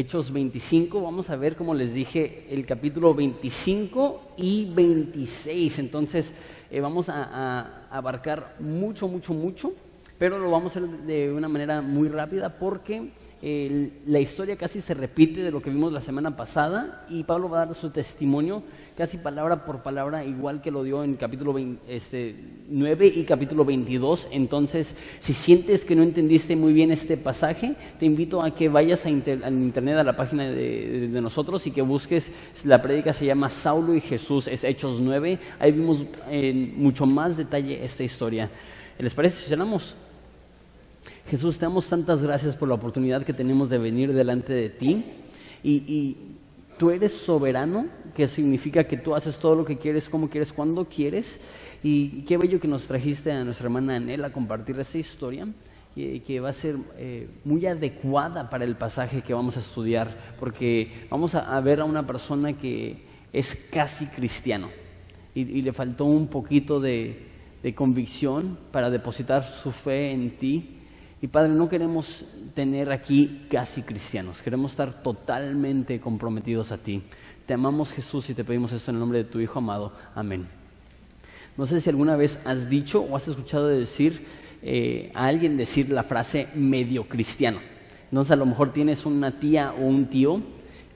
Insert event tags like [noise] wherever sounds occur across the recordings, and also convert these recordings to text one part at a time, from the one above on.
Hechos 25. Vamos a ver, como les dije, el capítulo 25 y 26. Entonces, eh, vamos a, a abarcar mucho, mucho, mucho, pero lo vamos a hacer de una manera muy rápida porque la historia casi se repite de lo que vimos la semana pasada y Pablo va a dar su testimonio casi palabra por palabra, igual que lo dio en capítulo 9 este, y capítulo 22. Entonces, si sientes que no entendiste muy bien este pasaje, te invito a que vayas a internet, a la página de, nosotros y que busques, la prédica se llama Saulo y Jesús, es Hechos 9. Ahí vimos en mucho más detalle esta historia. ¿Les parece si? Jesús, te damos tantas gracias por la oportunidad que tenemos de venir delante de ti. Y, tú eres soberano, que significa que tú haces todo lo que quieres, como quieres, cuando quieres. Y qué bello que nos trajiste a nuestra hermana Anel a compartir esta historia, que va a ser eh, muy adecuada para el pasaje que vamos a estudiar, porque vamos a, ver a una persona que es casi cristiano y, le faltó un poquito de convicción para depositar su fe en ti y Padre, no queremos tener aquí casi cristianos, queremos estar totalmente comprometidos a ti. Te amamos Jesús y te pedimos esto en el nombre de tu Hijo amado. Amén. No sé si alguna vez has dicho o has escuchado decir eh, a alguien decir la frase medio cristiano. Entonces a lo mejor tienes una tía o un tío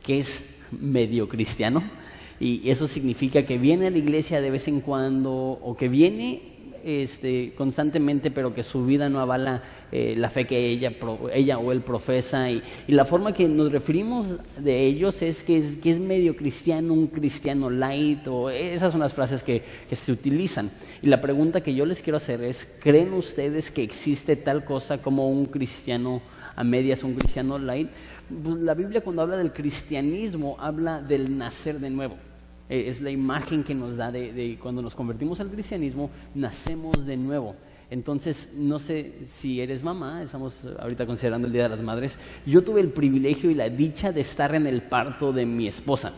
que es medio cristiano y eso significa que viene a la iglesia de vez en cuando o que viene este, constantemente, pero que su vida no avala eh, la fe que ella, ella o él profesa. Y, la forma que nos referimos de ellos es que, es que es medio cristiano, un cristiano light, o esas son las frases que, que se utilizan. Y la pregunta que yo les quiero hacer es, ¿creen ustedes que existe tal cosa como un cristiano a medias, un cristiano light? Pues la Biblia cuando habla del cristianismo habla del nacer de nuevo. Eh, es la imagen que nos da de, cuando nos convertimos al cristianismo, nacemos de nuevo. Entonces, no sé si eres mamá, estamos ahorita considerando el Día de las Madres, yo tuve el privilegio y la dicha de estar en el parto de mi esposa.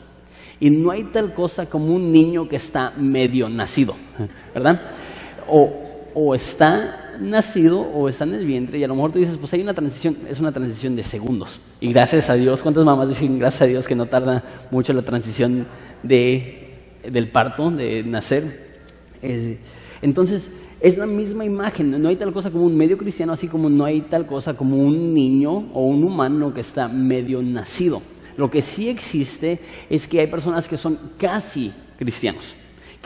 Y no hay tal cosa como un niño que está medio nacido, ¿verdad? O, o está nacido o está en el vientre y a lo mejor tú dices, pues hay una transición, es una transición de segundos. Y gracias a Dios, ¿cuántas mamás dicen gracias a Dios que no tarda mucho la transición de, del parto, de nacer. entonces, es la misma imagen, no hay tal cosa como un medio cristiano, así como no hay tal cosa como un niño o un humano que está medio nacido. Lo que sí existe es que hay personas que son casi cristianos,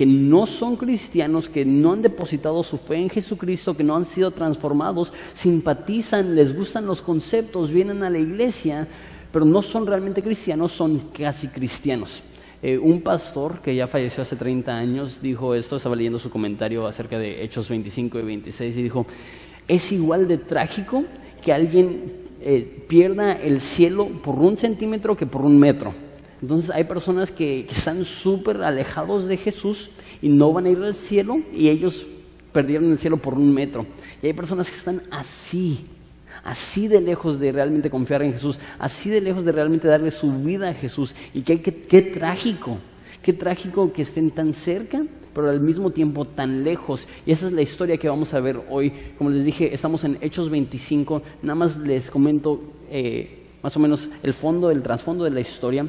que no son cristianos, que no han depositado su fe en Jesucristo, que no han sido transformados, simpatizan, les gustan los conceptos, vienen a la iglesia, pero no son realmente cristianos, son casi cristianos. Eh, un pastor que ya falleció hace 30 años dijo esto, estaba leyendo su comentario acerca de Hechos 25 y 26 y dijo, es igual de trágico que alguien eh, pierda el cielo por un centímetro que por un metro. Entonces hay personas que, están súper alejados de Jesús y no van a ir al cielo y ellos perdieron el cielo por un metro. Y hay personas que están así, así de lejos de realmente confiar en Jesús, así de lejos de realmente darle su vida a Jesús. Y qué, qué, trágico, qué trágico que estén tan cerca, pero al mismo tiempo tan lejos. Y esa es la historia que vamos a ver hoy. Como les dije, estamos en Hechos 25, nada más les comento eh, más o menos el fondo, el trasfondo de la historia.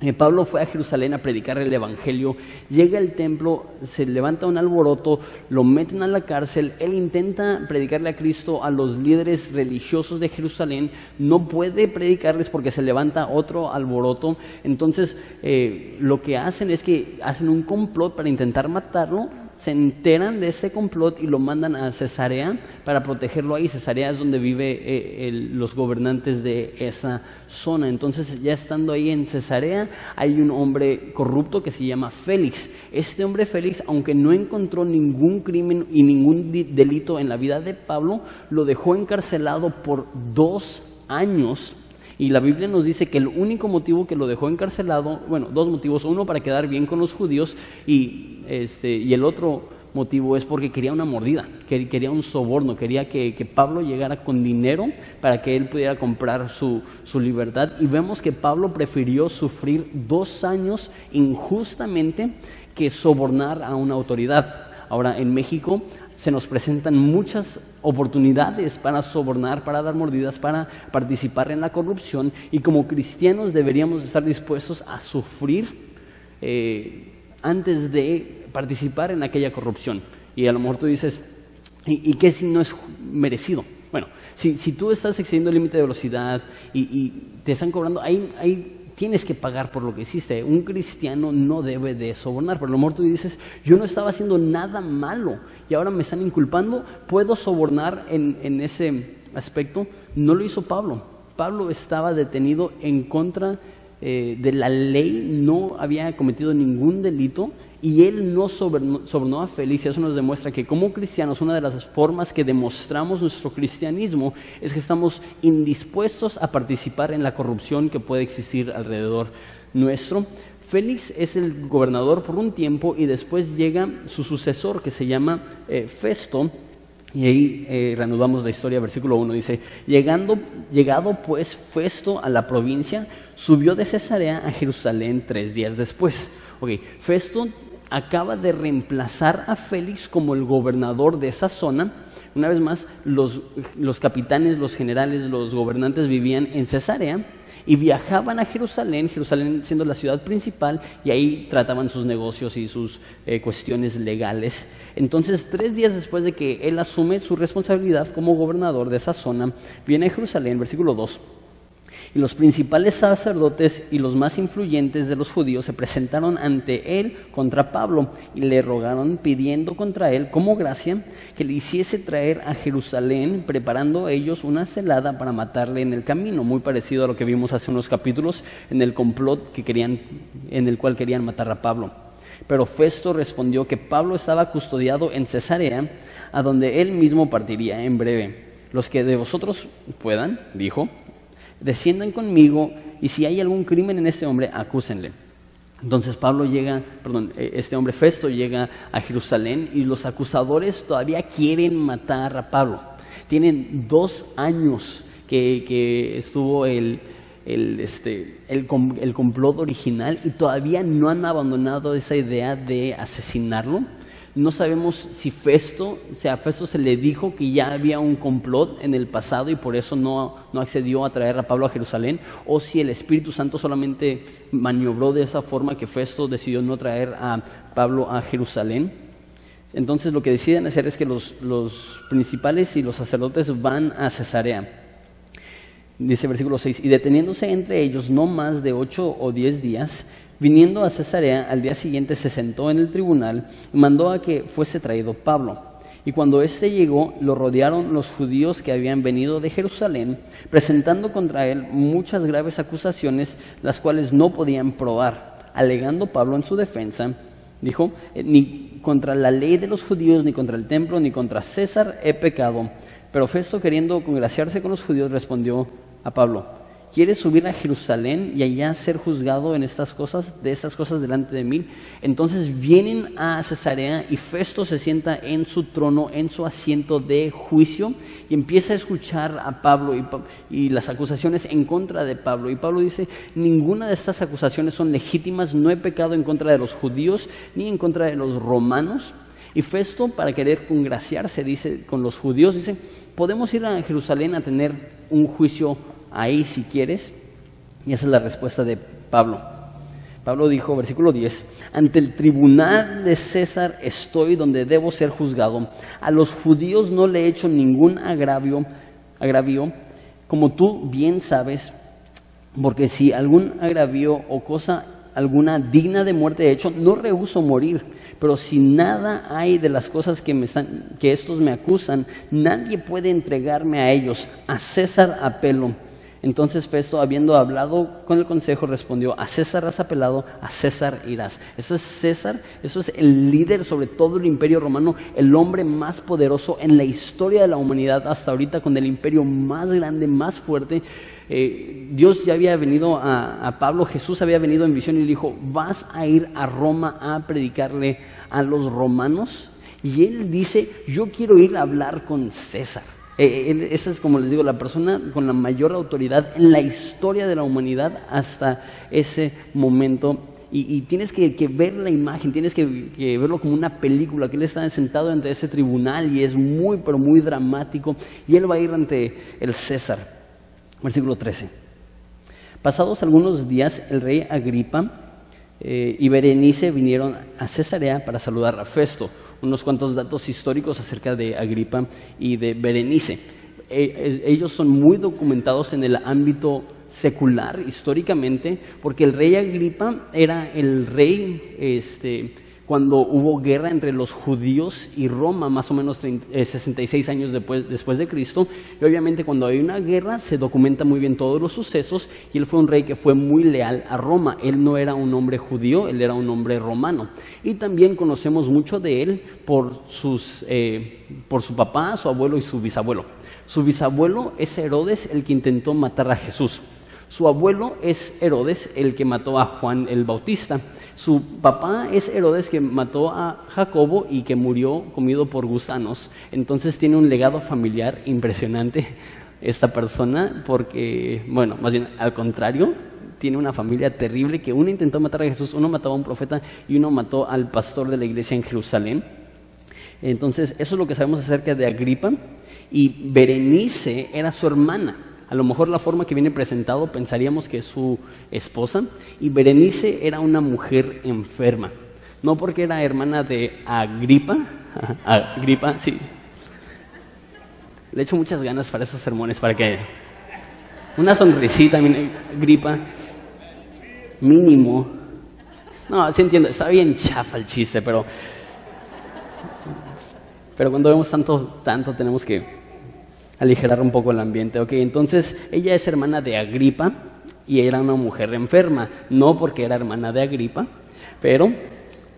Eh, Pablo fue a Jerusalén a predicar el Evangelio, llega al templo, se levanta un alboroto, lo meten a la cárcel, él intenta predicarle a Cristo a los líderes religiosos de Jerusalén, no puede predicarles porque se levanta otro alboroto, entonces eh, lo que hacen es que hacen un complot para intentar matarlo, se enteran de ese complot y lo mandan a Cesarea para protegerlo ahí. Cesarea es donde viven eh, los gobernantes de esa zona. Entonces, ya estando ahí en Cesarea, hay un hombre corrupto que se llama Félix. Este hombre Félix, aunque no encontró ningún crimen y ningún delito en la vida de Pablo, lo dejó encarcelado por dos años y la Biblia nos dice que el único motivo que lo dejó encarcelado, bueno, dos motivos, uno para quedar bien con los judíos y, este, y el otro motivo es porque quería una mordida, quería un soborno, quería que, que, Pablo llegara con dinero para que él pudiera comprar su, su libertad. Y vemos que Pablo prefirió sufrir dos años injustamente que sobornar a una autoridad. Ahora, en México se nos presentan muchas oportunidades para sobornar, para dar mordidas, para participar en la corrupción y como cristianos deberíamos estar dispuestos a sufrir eh, antes de participar en aquella corrupción. Y a lo mejor tú dices, ¿y, qué si no es merecido? Bueno, si, tú estás excediendo el límite de velocidad y, te están cobrando, ahí, ahí tienes que pagar por lo que hiciste. Un cristiano no debe de sobornar. A lo mejor tú dices, yo no estaba haciendo nada malo y ahora me están inculpando. ¿Puedo sobornar en, ese aspecto? No lo hizo Pablo. Pablo estaba detenido en contra eh, de la ley, no había cometido ningún delito y él no sobornó, a. Y eso nos demuestra que como cristianos una de las formas que demostramos nuestro cristianismo es que estamos indispuestos a participar en la corrupción que puede existir alrededor nuestro. Félix es el gobernador por un tiempo y después llega su sucesor que se llama eh, Festo. Y ahí eh, reanudamos la historia, versículo 1 dice, Llegando, llegado pues Festo a la provincia, subió de Cesarea a Jerusalén tres días después. Ok, Festo acaba de reemplazar a Félix como el gobernador de esa zona. Una vez más, los, capitanes, los generales, los gobernantes vivían en Cesarea y viajaban a Jerusalén, Jerusalén siendo la ciudad principal, y ahí trataban sus negocios y sus eh, cuestiones legales. Entonces, tres días después de que él asume su responsabilidad como gobernador de esa zona, viene a Jerusalén, versículo 2 y los principales sacerdotes y los más influyentes de los judíos se presentaron ante él contra Pablo y le rogaron pidiendo contra él como gracia que le hiciese traer a Jerusalén, preparando ellos una celada para matarle en el camino, muy parecido a lo que vimos hace unos capítulos en el complot que querían, en el cual querían matar a Pablo. Pero Festo respondió que Pablo estaba custodiado en Cesarea, a donde él mismo partiría en breve. Los que de vosotros puedan, dijo, desciendan conmigo y si hay algún crimen en este hombre, acúsenle. Entonces Pablo llega, perdón, e, este hombre Festo llega a Jerusalén y los acusadores todavía quieren matar a Pablo. Tienen dos años que, estuvo el, este, el, el complot original y todavía no han abandonado esa idea de asesinarlo. No sabemos si Festo, o sea, a Festo se le dijo que ya había un complot en el pasado y por eso no, no accedió a traer a Pablo a Jerusalén, o si el Espíritu Santo solamente maniobró de esa forma que Festo decidió no traer a Pablo a Jerusalén. Entonces lo que deciden hacer es que los, los principales y los sacerdotes van a Cesarea. Dice versículo 6, y deteniéndose entre ellos no más de ocho o diez días, Viniendo a Cesarea, al día siguiente se sentó en el tribunal y mandó a que fuese traído Pablo. Y cuando éste llegó, lo rodearon los judíos que habían venido de Jerusalén, presentando contra él muchas graves acusaciones, las cuales no podían probar. Alegando Pablo en su defensa, dijo, eh, ni contra la ley de los judíos, ni contra el templo, ni contra César he pecado. Pero Festo, queriendo congraciarse con los judíos, respondió a Pablo, ¿Quieres subir a Jerusalén y allá ser juzgado en estas cosas, de estas cosas delante de mí? Entonces vienen a Cesarea y Festo se sienta en su trono, en su asiento de juicio y empieza a escuchar a Pablo y, y las acusaciones en contra de Pablo. Y Pablo dice, ninguna de estas acusaciones son legítimas, no he pecado en contra de los judíos ni en contra de los romanos. Y Festo, para querer congraciarse, dice, con los judíos, dice, podemos ir a Jerusalén a tener un juicio ahí si quieres. Y esa es la respuesta de Pablo. Pablo dijo, versículo 10, ante el tribunal de César estoy donde debo ser juzgado. A los judíos no le he hecho ningún agravio, agravio, como tú bien sabes, porque si algún agravio o cosa alguna digna de muerte he hecho, no rehuso morir. Pero si nada hay de las cosas que, me que estos me acusan, nadie puede entregarme a ellos. A César apelo entonces Festo, habiendo hablado con el consejo, respondió, a César has apelado, a César irás. Eso es César, eso es el líder sobre todo el imperio romano, el hombre más poderoso en la historia de la humanidad hasta ahorita, con el imperio más grande, más fuerte. Eh, Dios ya había venido a, Pablo, Jesús había venido en visión y dijo, vas a ir a Roma a predicarle a los romanos. Y él dice, yo quiero ir a hablar con César. Eh, esa es, como les digo, la persona con la mayor autoridad en la historia de la humanidad hasta ese momento. y, tienes que, ver la imagen, tienes que, verlo como una película, que él está sentado ante ese tribunal y es muy, pero muy dramático, y él va a ir ante el César. Versículo 13. Pasados algunos días, el rey Agripa eh, y Berenice vinieron a Cesarea para saludar a Festo. Unos cuantos datos históricos acerca de Agripa y de Berenice. Eh, ellos son muy documentados en el ámbito secular históricamente, porque el rey Agripa era el rey este, cuando hubo guerra entre los judíos y Roma, más o menos 66 eh, años después, de Cristo. Y obviamente cuando hay una guerra se documenta muy bien todos los sucesos y él fue un rey que fue muy leal a Roma. Él no era un hombre judío, él era un hombre romano. Y también conocemos mucho de él por, sus, eh, por su papá, su abuelo y su bisabuelo. Su bisabuelo es Herodes, el que intentó matar a Jesús. Su abuelo es Herodes, el que mató a Juan el Bautista. Su papá es Herodes, que mató a Jacobo y que murió comido por gusanos. Entonces tiene un legado familiar impresionante esta persona, porque, bueno, más bien al contrario, tiene una familia terrible que uno intentó matar a Jesús, uno mató a un profeta y uno mató al pastor de la iglesia en Jerusalén. Entonces, eso es lo que sabemos acerca de Agripa. Y Berenice era su hermana. A lo mejor la forma que viene presentado pensaríamos que es su esposa. Y Berenice era una mujer enferma. No porque era hermana de Agripa. [laughs] Agripa, sí. Le echo muchas ganas para esos sermones, para que... Una sonrisita, Agripa. Mínimo. No, sí entiendo, está bien chafa el chiste, pero... Pero cuando vemos tanto, tanto tenemos que aligerar un poco el ambiente. Ok, entonces ella es hermana de Agripa y era una mujer enferma, no porque era hermana de Agripa, pero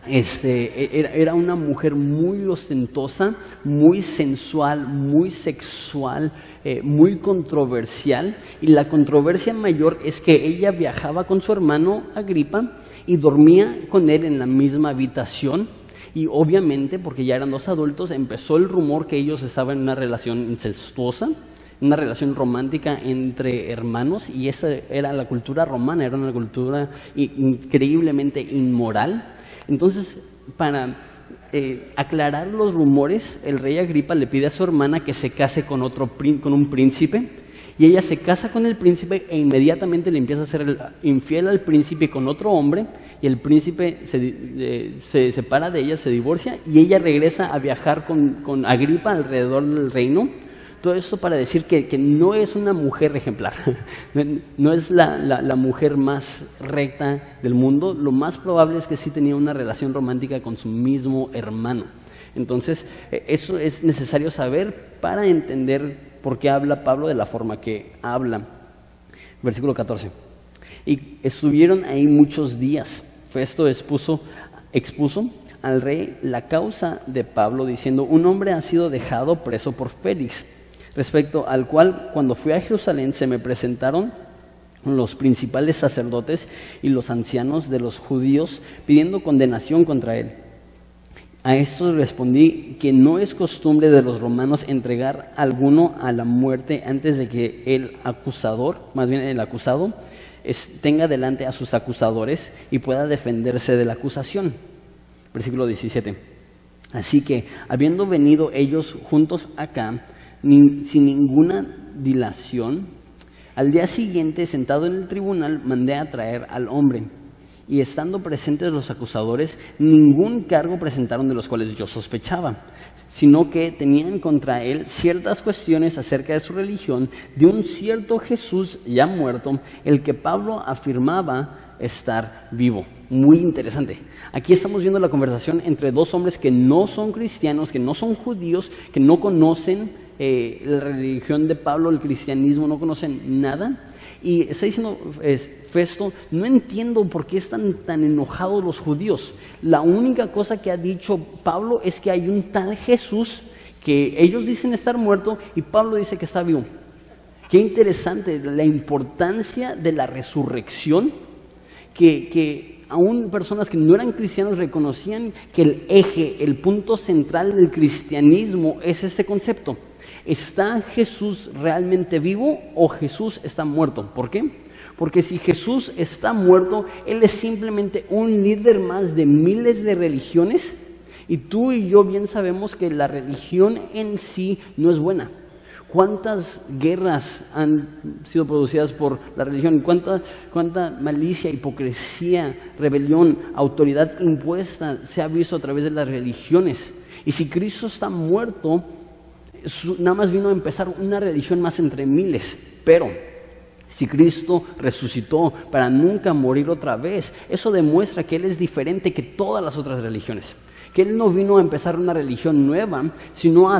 este, e, era, una mujer muy ostentosa, muy sensual, muy sexual, eh, muy controversial. Y la controversia mayor es que ella viajaba con su hermano Agripa y dormía con él en la misma habitación y obviamente, porque ya eran dos adultos, empezó el rumor que ellos estaban en una relación incestuosa, una relación romántica entre hermanos, y esa era la cultura romana, era una cultura increíblemente inmoral. Entonces, para eh, aclarar los rumores, el rey Agripa le pide a su hermana que se case con, otro, con un príncipe, y ella se casa con el príncipe e inmediatamente le empieza a ser infiel al príncipe con otro hombre y el príncipe se, se, separa de ella, se divorcia y ella regresa a viajar con, Agripa alrededor del reino. Todo esto para decir que, no es una mujer ejemplar, [laughs] no es la, la, mujer más recta del mundo, lo más probable es que sí tenía una relación romántica con su mismo hermano. Entonces, e, eso es necesario saber para entender por qué habla Pablo de la forma que habla. Versículo 14. Y estuvieron ahí muchos días. Festo expuso, al rey la causa de Pablo diciendo, un hombre ha sido dejado preso por Félix, respecto al cual cuando fui a Jerusalén se me presentaron los principales sacerdotes y los ancianos de los judíos pidiendo condenación contra él. A esto respondí que no es costumbre de los romanos entregar a alguno a la muerte antes de que el acusador, más bien el acusado, tenga delante a sus acusadores y pueda defenderse de la acusación. Versículo 17. Así que, habiendo venido ellos juntos acá, sin ninguna dilación, al día siguiente, sentado en el tribunal, mandé a traer al hombre. Y estando presentes los acusadores, ningún cargo presentaron de los cuales yo sospechaba, sino que tenían contra él ciertas cuestiones acerca de su religión, de un cierto Jesús ya muerto, el que Pablo afirmaba estar vivo. Muy interesante. Aquí estamos viendo la conversación entre dos hombres que no son cristianos, que no son judíos, que no conocen eh, la religión de Pablo, el cristianismo, no conocen nada. Y está diciendo Festo, no entiendo por qué están tan enojados los judíos. La única cosa que ha dicho Pablo es que hay un tal Jesús que ellos dicen estar muerto y Pablo dice que está vivo. Qué interesante la importancia de la resurrección, que, que aún personas que no eran cristianos reconocían que el eje, el punto central del cristianismo es este concepto. ¿Está Jesús realmente vivo o Jesús está muerto? ¿Por qué? Porque si Jesús está muerto, Él es simplemente un líder más de miles de religiones. Y tú y yo bien sabemos que la religión en sí no es buena. ¿Cuántas guerras han sido producidas por la religión? ¿Cuánta, ¿Cuánta, malicia, hipocresía, rebelión, autoridad impuesta se ha visto a través de las religiones? Y si Cristo está muerto, nada más vino a empezar una religión más entre miles. Pero si Cristo resucitó para nunca morir otra vez, eso demuestra que Él es diferente que todas las otras religiones que Él no vino a empezar una religión nueva, sino a,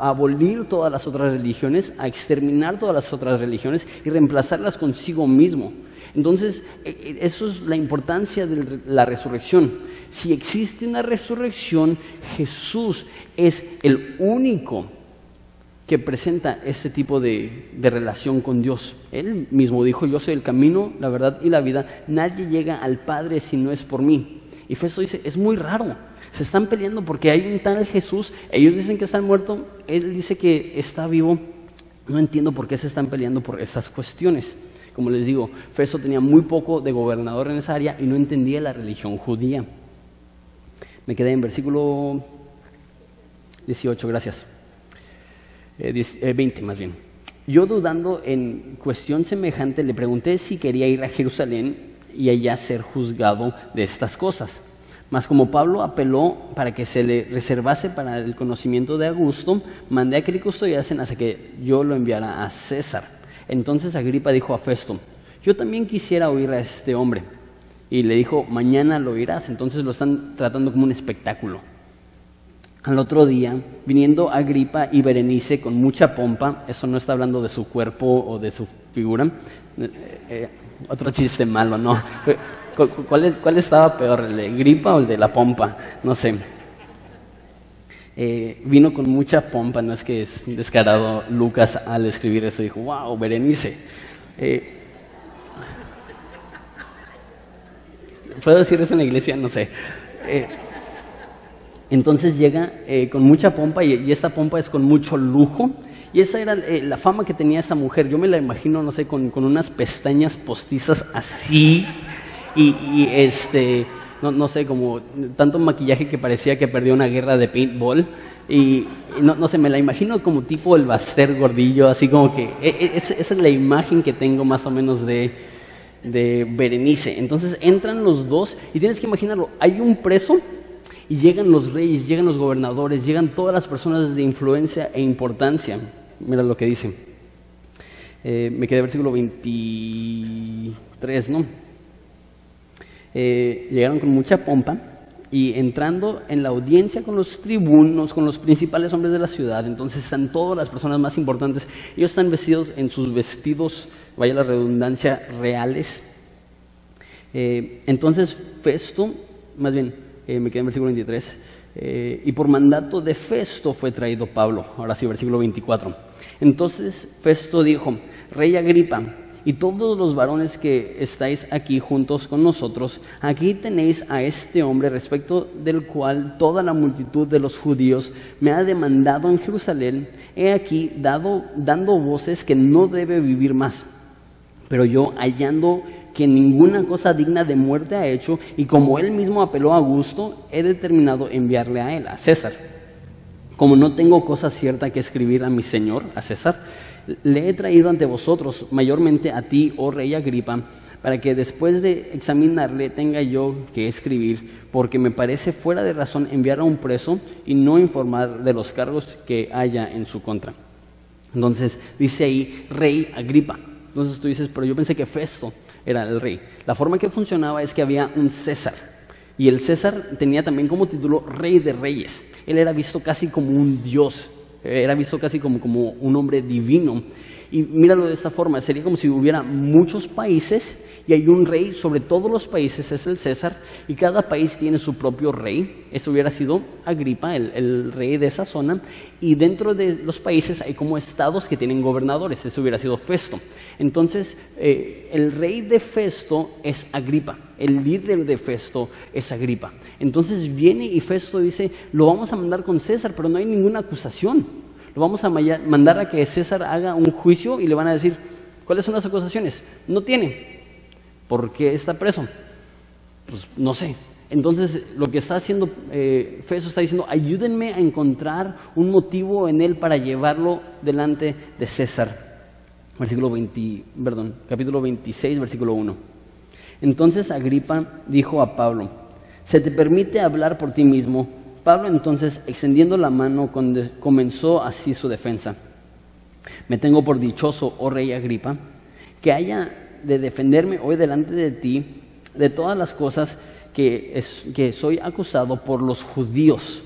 abolir todas las otras religiones, a exterminar todas las otras religiones y reemplazarlas consigo mismo. Entonces, e, e, eso es la importancia de la resurrección. Si existe una resurrección, Jesús es el único que presenta este tipo de, relación con Dios. Él mismo dijo, yo soy el camino, la verdad y la vida. Nadie llega al Padre si no es por mí. Y Festo dice, es muy raro. Se están peleando porque hay un tal Jesús, ellos dicen que está muerto, él dice que está vivo. No entiendo por qué se están peleando por estas cuestiones. Como les digo, Festo tenía muy poco de gobernador en esa área y no entendía la religión judía. Me quedé en versículo 18, gracias. 20 eh, eh, más bien. Yo dudando en cuestión semejante le pregunté si quería ir a Jerusalén y allá ser juzgado de estas cosas. Mas como Pablo apeló para que se le reservase para el conocimiento de Augusto, mandé a que le custodiasen hasta que yo lo enviara a César. Entonces Agripa dijo a Festo, yo también quisiera oír a este hombre. Y le dijo, mañana lo oirás. Entonces lo están tratando como un espectáculo. Al otro día, viniendo Agripa y Berenice con mucha pompa, eso no está hablando de su cuerpo o de su figura, eh, eh, otro chiste malo, ¿no? [laughs] ¿Cuál, estaba peor, el de gripa o el de la pompa? No sé. Eh, vino con mucha pompa, no es que es descarado Lucas al escribir eso, dijo, wow, Berenice. ¿Puedo decir eso en la iglesia? No sé. Eh, entonces llega con mucha pompa y, esta pompa es con mucho lujo. Y esa era la fama que tenía esa mujer. Yo me la imagino, no sé, con, unas pestañas postizas así, y, este, no, sé, como tanto maquillaje que parecía que perdió una guerra de paintball. Y, no, no sé, me la imagino como tipo el Baster gordillo, así como que e, e, esa es la imagen que tengo más o menos de, de Berenice. Entonces entran los dos y tienes que imaginarlo, hay un preso y llegan los reyes, llegan los gobernadores, llegan todas las personas de influencia e importancia. Mira lo que dice. Eh, me quedé versículo 23, ¿no? Eh, llegaron con mucha pompa y entrando en la audiencia con los tribunos, con los principales hombres de la ciudad, entonces están todas las personas más importantes, ellos están vestidos en sus vestidos, vaya la redundancia, reales. Eh, entonces Festo, más bien, eh, me quedé en versículo 23, y por mandato de Festo fue traído Pablo, ahora sí, versículo 24. Entonces Festo dijo, Rey Agripa, y todos los varones que estáis aquí juntos con nosotros, aquí tenéis a este hombre respecto del cual toda la multitud de los judíos me ha demandado en Jerusalén, he aquí dado, dando voces que no debe vivir más. Pero yo hallando que ninguna cosa digna de muerte ha hecho, y como él mismo apeló a gusto, he determinado enviarle a él, a César. Como no tengo cosa cierta que escribir a mi Señor, a César, le he traído ante vosotros, mayormente a ti, oh rey Agripa, para que después de examinarle tenga yo que escribir, porque me parece fuera de razón enviar a un preso y no informar de los cargos que haya en su contra. Entonces dice ahí, rey Agripa. Entonces tú dices, pero yo pensé que Festo era el rey. La forma que funcionaba es que había un César. Y el César tenía también como título rey de reyes. Él era visto casi como un dios era visto casi como, como un hombre divino. Y míralo de esta forma, sería como si hubiera muchos países y hay un rey sobre todos los países, es el César, y cada país tiene su propio rey. Esto hubiera sido Agripa, el, rey de esa zona, y dentro de los países hay como estados que tienen gobernadores, eso hubiera sido Festo. Entonces, eh, el rey de Festo es Agripa, el líder de Festo es Agripa. Entonces viene y Festo dice, lo vamos a mandar con César, pero no hay ninguna acusación. Lo vamos a mandar a que César haga un juicio y le van a decir, ¿Cuáles son las acusaciones? No tiene. ¿Por qué está preso? Pues no sé. Entonces, lo que está haciendo eh, Feso está diciendo, ayúdenme a encontrar un motivo en él para llevarlo delante de César. Versículo 20, perdón, capítulo 26, versículo 1. Entonces Agripa dijo a Pablo, ¿se te permite hablar por ti mismo? Pablo entonces, extendiendo la mano, comenzó así su defensa. Me tengo por dichoso, oh rey Agripa, que haya de defenderme hoy delante de ti de todas las cosas que, soy acusado por los judíos,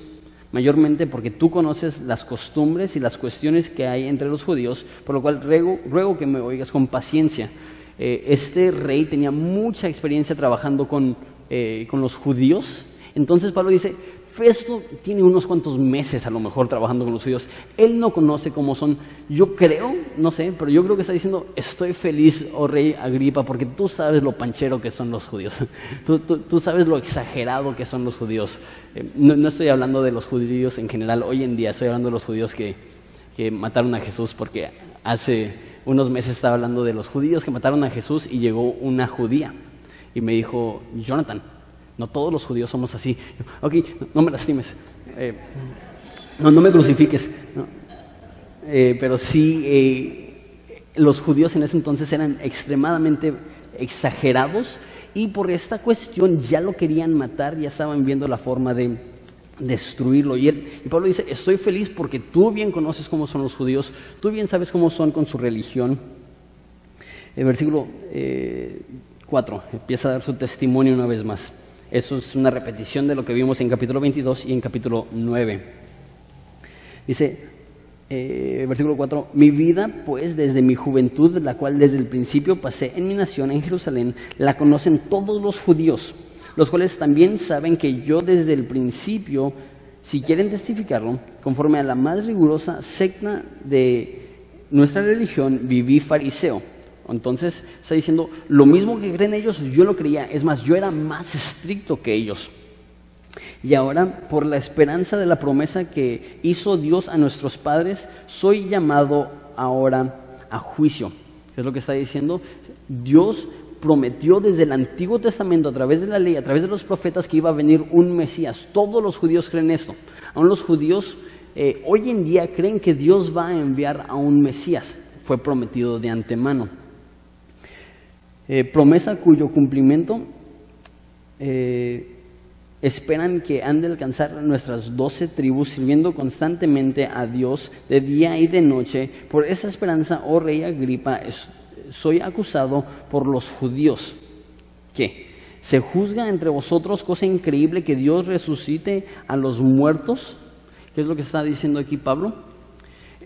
mayormente porque tú conoces las costumbres y las cuestiones que hay entre los judíos, por lo cual ruego, que me oigas con paciencia. Eh, este rey tenía mucha experiencia trabajando con, eh, con los judíos, entonces Pablo dice, Festo tiene unos cuantos meses a lo mejor trabajando con los judíos. Él no conoce cómo son. Yo creo, no sé, pero yo creo que está diciendo, estoy feliz, oh rey Agripa, porque tú sabes lo panchero que son los judíos. [laughs] Tú, sabes lo exagerado que son los judíos. Eh, no, estoy hablando de los judíos en general hoy en día, estoy hablando de los judíos que, que mataron a Jesús, porque hace unos meses estaba hablando de los judíos que mataron a Jesús y llegó una judía y me dijo, Jonathan, no todos los judíos somos así. Ok, no me lastimes. Eh, no, no me crucifiques. Eh, pero sí, eh, los judíos en ese entonces eran extremadamente exagerados y por esta cuestión ya lo querían matar, ya estaban viendo la forma de destruirlo. Y, Pablo dice, estoy feliz porque tú bien conoces cómo son los judíos, tú bien sabes cómo son con su religión. El versículo 4 empieza a dar su testimonio una vez más. Eso es una repetición de lo que vimos en capítulo 22 y en capítulo 9. Dice, eh, versículo 4, mi vida pues desde mi juventud, la cual desde el principio pasé en mi nación, en Jerusalén, la conocen todos los judíos, los cuales también saben que yo desde el principio, si quieren testificarlo, conforme a la más rigurosa secta de nuestra religión, viví fariseo entonces está diciendo, lo mismo que creen ellos, yo lo creía. Es más, yo era más estricto que ellos. Y ahora, por la esperanza de la promesa que hizo Dios a nuestros padres, soy llamado ahora a juicio. es lo que está diciendo? Dios prometió desde el Antiguo Testamento, a través de la ley, a través de los profetas, que iba a venir un Mesías. Todos los judíos creen esto. Aún los judíos eh, hoy en día creen que Dios va a enviar a un Mesías. Fue prometido de antemano. Eh, promesa cuyo cumplimiento eh, esperan que han de alcanzar nuestras doce tribus sirviendo constantemente a Dios de día y de noche. Por esa esperanza, oh rey Agripa, soy acusado por los judíos. ¿Qué? ¿Se juzga entre vosotros cosa increíble que Dios resucite a los muertos? ¿Qué es lo que está diciendo aquí Pablo?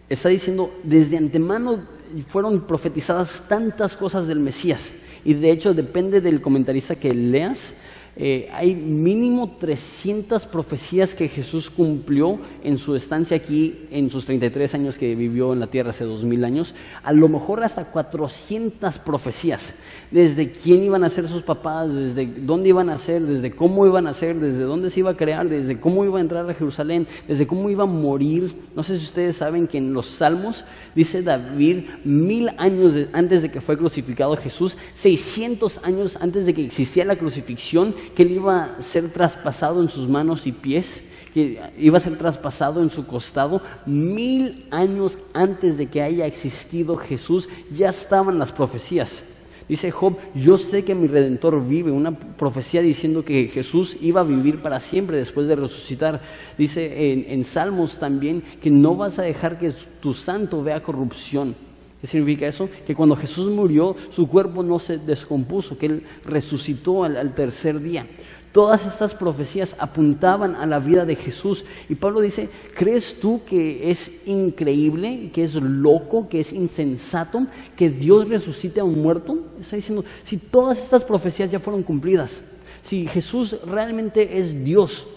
Está diciendo, desde antemano fueron profetizadas tantas cosas del Mesías y de hecho depende del comentarista que leas, eh, hay mínimo 300 profecías que Jesús cumplió en su estancia aquí, en sus 33 años que vivió en la tierra hace 2000 años, a lo mejor hasta 400 profecías, desde quién iban a ser sus papás, desde dónde iban a ser, desde cómo iban a ser, desde dónde se iba a crear, desde cómo iba a entrar a Jerusalén, desde cómo iba a morir. No sé si ustedes saben que en los Salmos dice David mil años antes de que fue crucificado Jesús, 600 años antes de que existía la crucifixión, que él iba a ser traspasado en sus manos y pies, que iba a ser traspasado en su costado. Mil años antes de que haya existido Jesús, ya estaban las profecías. Dice Job, yo sé que mi redentor vive, una profecía diciendo que Jesús iba a vivir para siempre después de resucitar. Dice en, en Salmos también que no vas a dejar que tu santo vea corrupción. ¿Qué significa eso? Que cuando Jesús murió, su cuerpo no se descompuso, que Él resucitó al, tercer día. Todas estas profecías apuntaban a la vida de Jesús. Y Pablo dice, ¿crees tú que es increíble, que es loco, que es insensato que Dios resucite a un muerto? Está diciendo, si todas estas profecías ya fueron cumplidas, si Jesús realmente es Dios,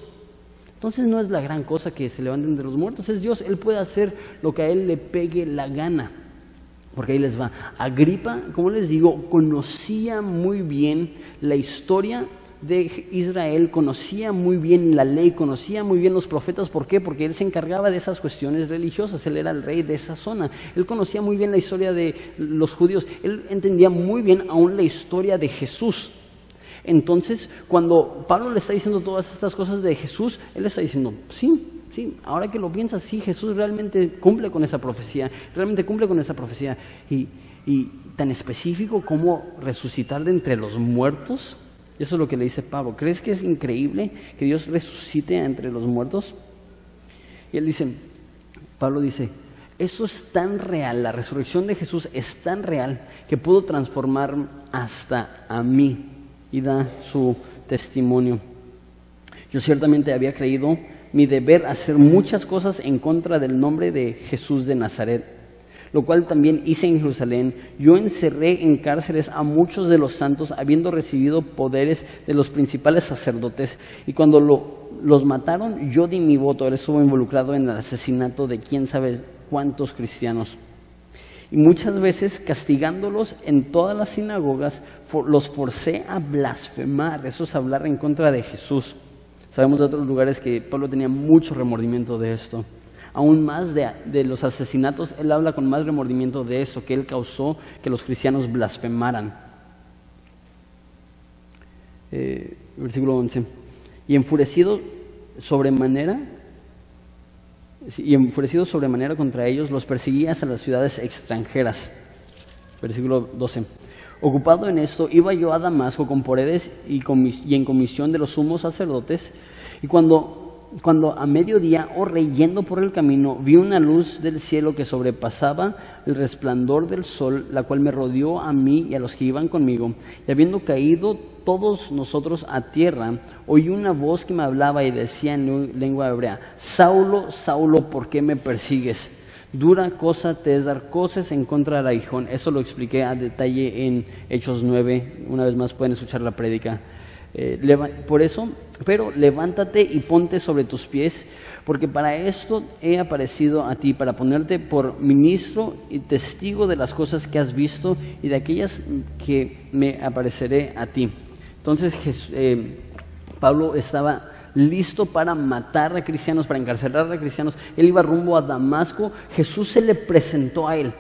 entonces no es la gran cosa que se levanten de los muertos, es Dios, Él puede hacer lo que a Él le pegue la gana. Porque ahí les va. Agripa, como les digo, conocía muy bien la historia de Israel conocía muy bien la ley, conocía muy bien los profetas. ¿Por qué? Porque él se encargaba de esas cuestiones religiosas, él era el rey de esa zona. Él conocía muy bien la historia de los judíos, él entendía muy bien aún la historia de Jesús. Entonces, cuando Pablo le está diciendo todas estas cosas de Jesús, él le está diciendo, sí, ahora que lo piensas, sí, Jesús realmente cumple con esa profecía, realmente cumple con esa profecía. Y, y tan específico como resucitar de entre los muertos, eso es lo que le dice Pablo. ¿Crees que es increíble que Dios resucite entre los muertos? Y él dice, Pablo dice, eso es tan real, la resurrección de Jesús es tan real que pudo transformar hasta a mí y da su testimonio. Yo ciertamente había creído mi deber hacer muchas cosas en contra del nombre de Jesús de Nazaret, lo cual también hice en Jerusalén. Yo encerré en cárceles a muchos de los santos, habiendo recibido poderes de los principales sacerdotes, y cuando los mataron, yo di mi voto. Él estuvo involucrado en el asesinato de quién sabe cuántos cristianos y muchas veces castigándolos en todas las sinagogas, los forcé a blasfemar, eso es hablar en contra de Jesús. Sabemos de otros lugares que Pablo tenía mucho remordimiento de esto. Aún más de, los asesinatos, él habla con más remordimiento de eso, que él causó que los cristianos blasfemaran. Eh, versículo 11. Y enfurecido sobremanera, y enfurecido sobremanera contra ellos, los perseguía a las ciudades extranjeras. Versículo 12. Ocupado en esto, iba yo a Damasco con Poredes y, y en comisión de los sumos sacerdotes, y cuando cuando a mediodía, o reyendo por el camino, vi una luz del cielo que sobrepasaba el resplandor del sol, la cual me rodeó a mí y a los que iban conmigo. Y habiendo caído todos nosotros a tierra, oí una voz que me hablaba y decía en lengua hebrea, Saulo, Saulo, ¿por qué me persigues? Dura cosa te es dar cosas en contra del aguijón. Eso lo expliqué a detalle en Hechos 9. Una vez más pueden escuchar la prédica. Eh, por eso, pero levántate y ponte sobre tus pies, porque para esto he aparecido a ti, para ponerte por ministro y testigo de las cosas que has visto y de aquellas que me apareceré a ti. Entonces eh, Pablo estaba listo para matar a cristianos, para encarcelar a cristianos. Él iba rumbo a Damasco, Jesús se le presentó a él.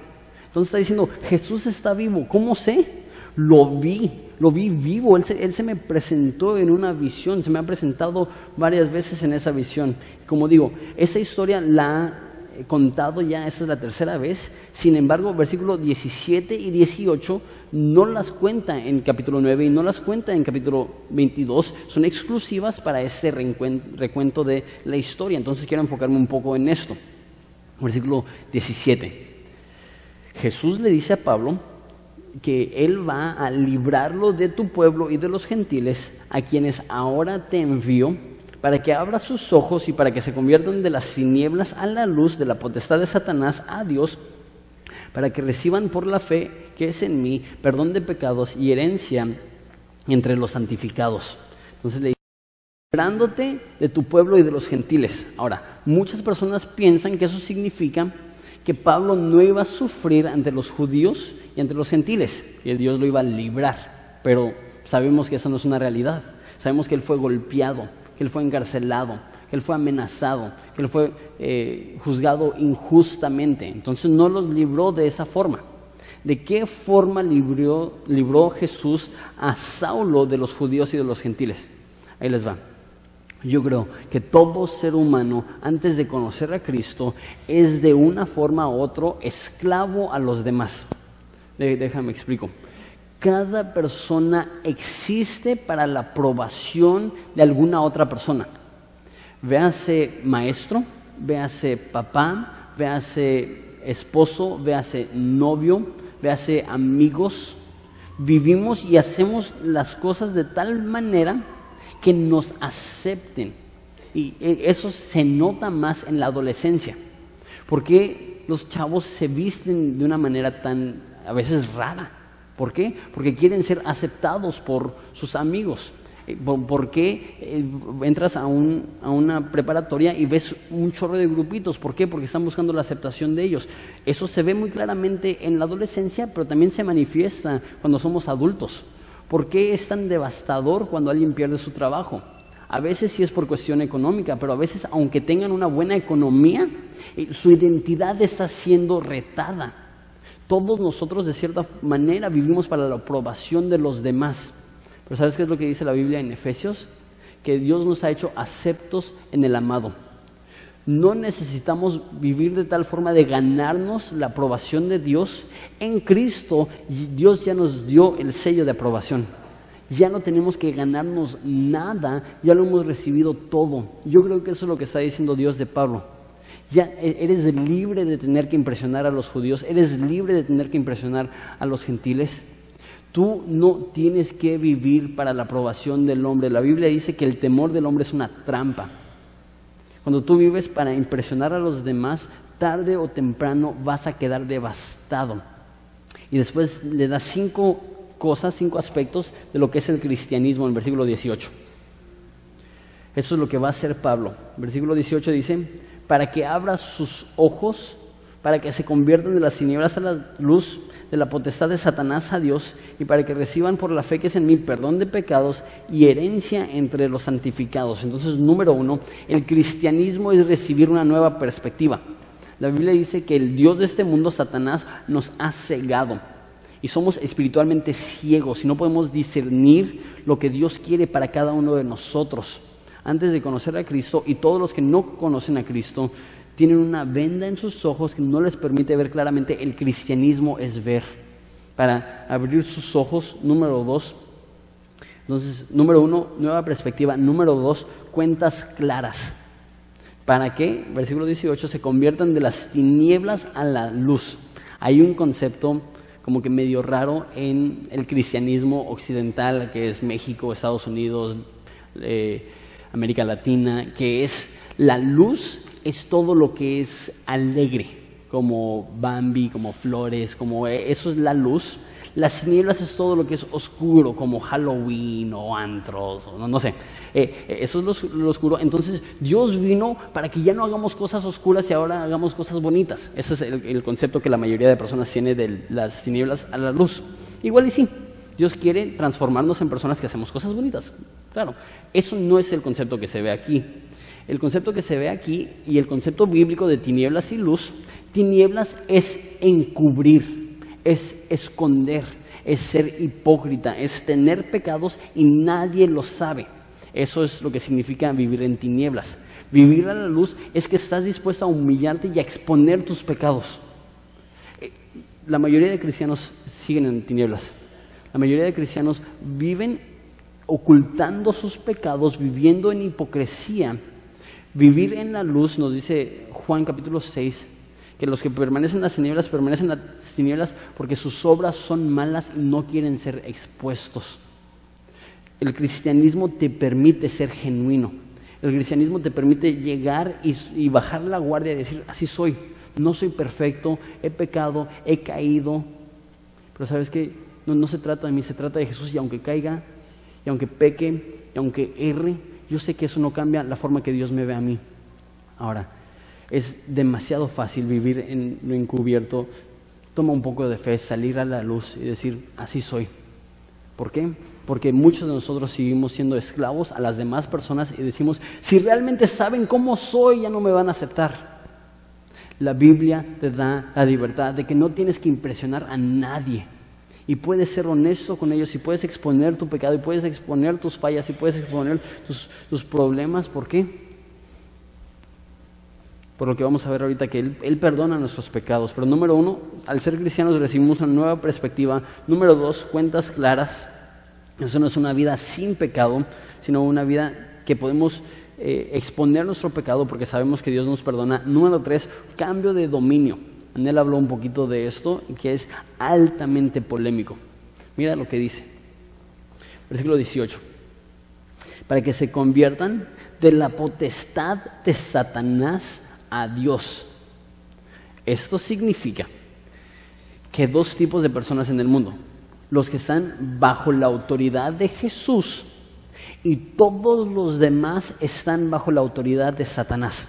Entonces está diciendo, Jesús está vivo. ¿Cómo sé? lo vi, lo vi vivo, él se, me presentó en una visión, se me ha presentado varias veces en esa visión. Como digo, esa historia la contado ya, esa es la tercera vez, sin embargo, versículos 17 y 18 no las cuenta en capítulo 9 y no las cuenta en capítulo 22, son exclusivas para este recuento de la historia. Entonces quiero enfocarme un poco en esto. Versículo 17. Jesús le dice a Pablo, que Él va a librarlo de tu pueblo y de los gentiles, a quienes ahora te envío, para que abra sus ojos y para que se conviertan de las tinieblas a la luz de la potestad de Satanás a Dios, para que reciban por la fe que es en mí perdón de pecados y herencia entre los santificados. Entonces le librándote de tu pueblo y de los gentiles. Ahora, muchas personas piensan que eso significa que Pablo no iba a sufrir ante los judíos y entre los gentiles, que Dios lo iba a librar. Pero sabemos que esa no es una realidad. Sabemos que él fue golpeado, que él fue encarcelado, que él fue amenazado, que él fue eh, juzgado injustamente. Entonces no los libró de esa forma. ¿De qué forma libró, Jesús a Saulo de los judíos y de los gentiles? Ahí les va. Yo creo que todo ser humano, antes de conocer a Cristo, es de una forma u otra esclavo a los demás. Déjame explico. Cada persona existe para la aprobación de alguna otra persona. Véase maestro, véase papá, véase esposo, véase novio, véase amigos. Vivimos y hacemos las cosas de tal manera que nos acepten. Y e, eso se nota más en la adolescencia. Porque los chavos se visten de una manera tan a veces rara. ¿Por qué? Porque quieren ser aceptados por sus amigos. Eh, ¿Por qué eh, entras a, una preparatoria y ves un chorro de grupitos? ¿Por qué? Porque están buscando la aceptación de ellos. Eso se ve muy claramente en la adolescencia, pero también se manifiesta cuando somos adultos. ¿Por qué es tan devastador cuando alguien pierde su trabajo? A veces sí es por cuestión económica, pero a veces aunque tengan una buena economía, eh, su identidad está siendo retada. Todos nosotros de cierta manera vivimos para la aprobación de los demás. Pero ¿sabes qué es lo que dice la Biblia en Efesios? Que Dios nos ha hecho aceptos en el amado. No necesitamos vivir de tal forma de ganarnos la aprobación de Dios. En Cristo Dios ya nos dio el sello de aprobación. Ya no tenemos que ganarnos nada, ya lo hemos recibido todo. Yo creo que eso es lo que está diciendo Dios de Pablo. Ya e-, eres libre de tener que impresionar a los judíos, eres libre de tener que impresionar a los gentiles. Tú no tienes que vivir para la aprobación del hombre. La Biblia dice que el temor del hombre es una trampa. Cuando tú vives para impresionar a los demás, tarde o temprano vas a quedar devastado. Y después le da cinco cosas, cinco aspectos de lo que es el cristianismo en el versículo 18. Eso es lo que va a hacer Pablo. Versículo 18 dice, para que abra sus ojos, para que se conviertan de las tinieblas a la luz, de la potestad de Satanás a Dios y para que reciban por la fe que es en mí perdón de pecados y herencia entre los santificados. Entonces, número uno, el cristianismo es recibir una nueva perspectiva. La Biblia dice que el Dios de este mundo, Satanás, nos ha cegado y somos espiritualmente ciegos y no podemos discernir lo que Dios quiere para cada uno de nosotros. Antes de conocer a Cristo y todos los que no conocen a Cristo, tienen una venda en sus ojos que no les permite ver claramente. El cristianismo es ver. Para abrir sus ojos, número dos. Entonces, número uno, nueva perspectiva. Número dos, cuentas claras. Para que, versículo 18, se conviertan de las tinieblas a la luz. Hay un concepto como que medio raro en el cristianismo occidental, que es México, Estados Unidos, eh, América Latina, que es la luz es todo lo que es alegre, como Bambi, como flores, como eh, eso es la luz. Las tinieblas es todo lo que es oscuro, como Halloween o antros, o no, sé. Eh, eh, eso es lo, oscuro. Entonces Dios vino para que ya no hagamos cosas oscuras y ahora hagamos cosas bonitas. Ese es el, concepto que la mayoría de personas tiene de las tinieblas a la luz. Igual y sí, Dios quiere transformarnos en personas que hacemos cosas bonitas. Claro, eso no es el concepto que se ve aquí. El concepto que se ve aquí y el concepto bíblico de tinieblas y luz, tinieblas es encubrir, es esconder, es ser hipócrita, es tener pecados y nadie lo sabe. Eso es lo que significa vivir en tinieblas. Vivir a la luz es que estás dispuesto a humillarte y a exponer tus pecados. Eh, la mayoría de cristianos siguen en tinieblas. La mayoría de cristianos viven ocultando sus pecados, viviendo en hipocresía Vivir en la luz, nos dice Juan capítulo 6, que los que permanecen en las tinieblas permanecen en las tinieblas porque sus obras son malas y no quieren ser expuestos. El cristianismo te permite ser genuino. El cristianismo te permite llegar y, bajar la guardia y decir, así soy. No soy perfecto, he pecado, he caído. Pero sabes que no, no se trata de mí, se trata de Jesús y aunque caiga, y aunque peque, y aunque erre, yo sé que eso no cambia la forma que Dios me ve a mí. Ahora, es demasiado fácil vivir en lo encubierto. Toma un poco de fe, salir a la luz y decir, así soy. ¿Por qué? Porque muchos de nosotros seguimos siendo esclavos a las demás personas y decimos, si realmente saben cómo soy, ya no me van a aceptar. La Biblia te da la libertad de que no tienes que impresionar a nadie y puedes ser honesto con ellos y puedes exponer tu pecado y puedes exponer tus fallas y puedes exponer tus, problemas. ¿Por qué? Por lo que vamos a ver ahorita, que él, perdona nuestros pecados. Pero número uno, al ser cristianos recibimos una nueva perspectiva. Número dos, cuentas claras. Eso no es una vida sin pecado, sino una vida que podemos eh, exponer nuestro pecado porque sabemos que Dios nos perdona. Número tres, cambio de dominio. Anel habló un poquito de esto, que es altamente polémico. Mira lo que dice. Versículo 18. Para que se conviertan de la potestad de Satanás a Dios. Esto significa que dos tipos de personas en el mundo. Los que están bajo la autoridad de Jesús y todos los demás están bajo la autoridad de Satanás.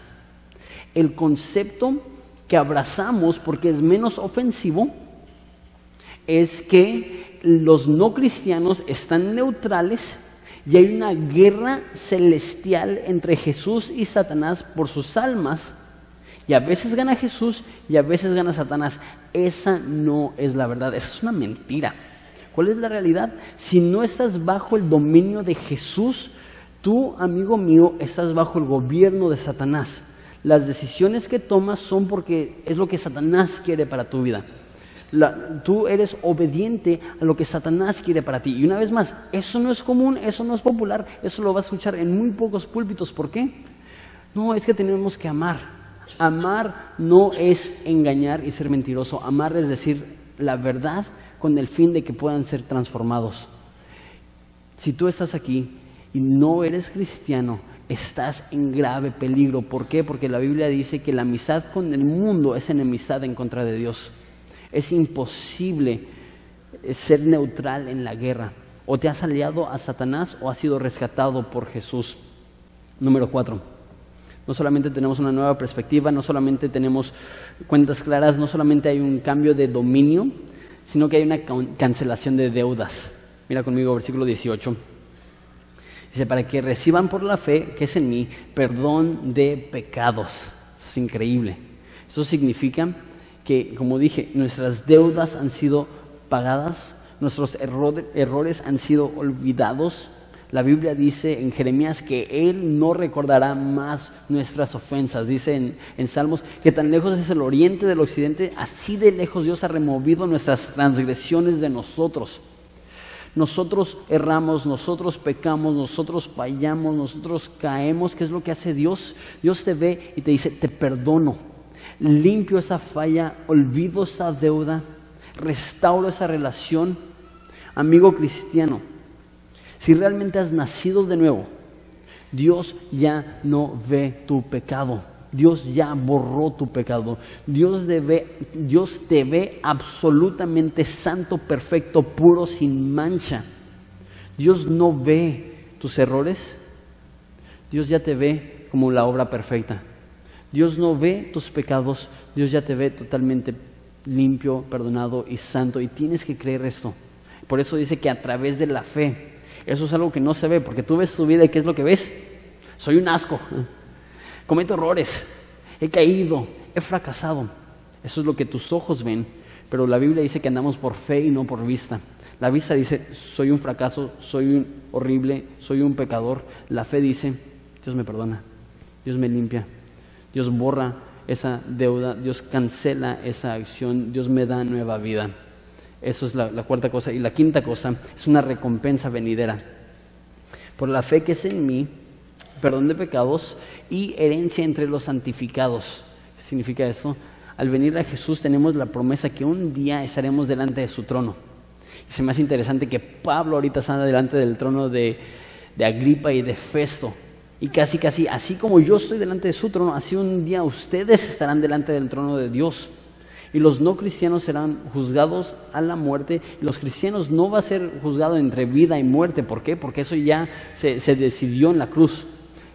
El concepto que abrazamos porque es menos ofensivo es que los no cristianos están neutrales y hay una guerra celestial entre Jesús y Satanás por sus almas. Y a veces gana Jesús y a veces gana Satanás. Esa no es la verdad, esa es una mentira. ¿Cuál es la realidad? Si no estás bajo el dominio de Jesús, tú, amigo mío, estás bajo el gobierno de Satanás. Las decisiones que tomas son porque es lo que Satanás quiere para tu vida tú eres obediente a lo que Satanás quiere para ti. Y una vez más, eso no es común, eso no es popular, eso lo vas a escuchar en muy pocos púlpitos. ¿Por qué? No, es que tenemos que amar. Amar no es engañar y ser mentiroso. Amar es decir la verdad con el fin de que puedan ser transformados. Si tú estás aquí y no eres cristiano, estás en grave peligro. ¿Por qué? Porque la Biblia dice que la amistad con el mundo es enemistad en contra de Dios. Es imposible ser neutral en la guerra. O te has aliado a Satanás o has sido rescatado por Jesús. Número cuatro. No solamente tenemos una nueva perspectiva, no solamente tenemos cuentas claras, no solamente hay un cambio de dominio, sino que hay una cancelación de deudas. Mira conmigo versículo 18. Dice, para que reciban por la fe, que es en mí, perdón de pecados. Eso es increíble. Eso significa que, como dije, nuestras deudas han sido pagadas, nuestros errores han sido olvidados. La Biblia dice en Jeremías que Él no recordará más nuestras ofensas. Dice en, en, Salmos que tan lejos es el oriente del occidente, así de lejos Dios ha removido nuestras transgresiones de nosotros. Nosotros erramos, nosotros pecamos, nosotros fallamos, nosotros caemos. ¿Qué es lo que hace Dios? Dios te ve y te dice, te perdono limpio esa falla, olvido esa deuda, restauro esa relación. Amigo cristiano, si realmente has nacido de nuevo, Dios ya no ve tu pecado. Dios ya borró tu pecado. Dios, Dios te ve absolutamente santo, perfecto, puro, sin mancha. Dios no ve tus errores. Dios ya te ve como la obra perfecta. Dios no ve tus pecados, Dios ya te ve totalmente limpio, perdonado y santo. Y tienes que creer esto. Por eso dice que a través de la fe, eso es algo que no se ve, porque tú ves tu vida y ¿qué es lo que ves? Soy un asco, cometo errores, he caído, he fracasado. Eso es lo que tus ojos ven, pero la Biblia dice que andamos por fe y no por vista. La vista dice, soy un fracaso, soy un horrible, soy un pecador. La fe dice, Dios me perdona, Dios me limpia, Dios borra esa deuda, Dios cancela esa acción, Dios me da nueva vida. Eso es la, cuarta cosa. Y la quinta cosa es una recompensa venidera. Por la fe que es en mí, perdón de pecados y herencia entre los santificados. ¿Qué significa eso? Al venir a Jesús tenemos la promesa que un día estaremos delante de su trono. Y se me hace interesante que Pablo ahorita está delante del trono de, de Agripa y de Festo. Y casi, casi, así como yo estoy delante de su trono, así un día ustedes estarán delante del trono de Dios. Y los no cristianos serán juzgados a la muerte. Y los cristianos no va a ser juzgado entre vida y muerte. ¿Por qué? Porque eso ya se, decidió en la cruz.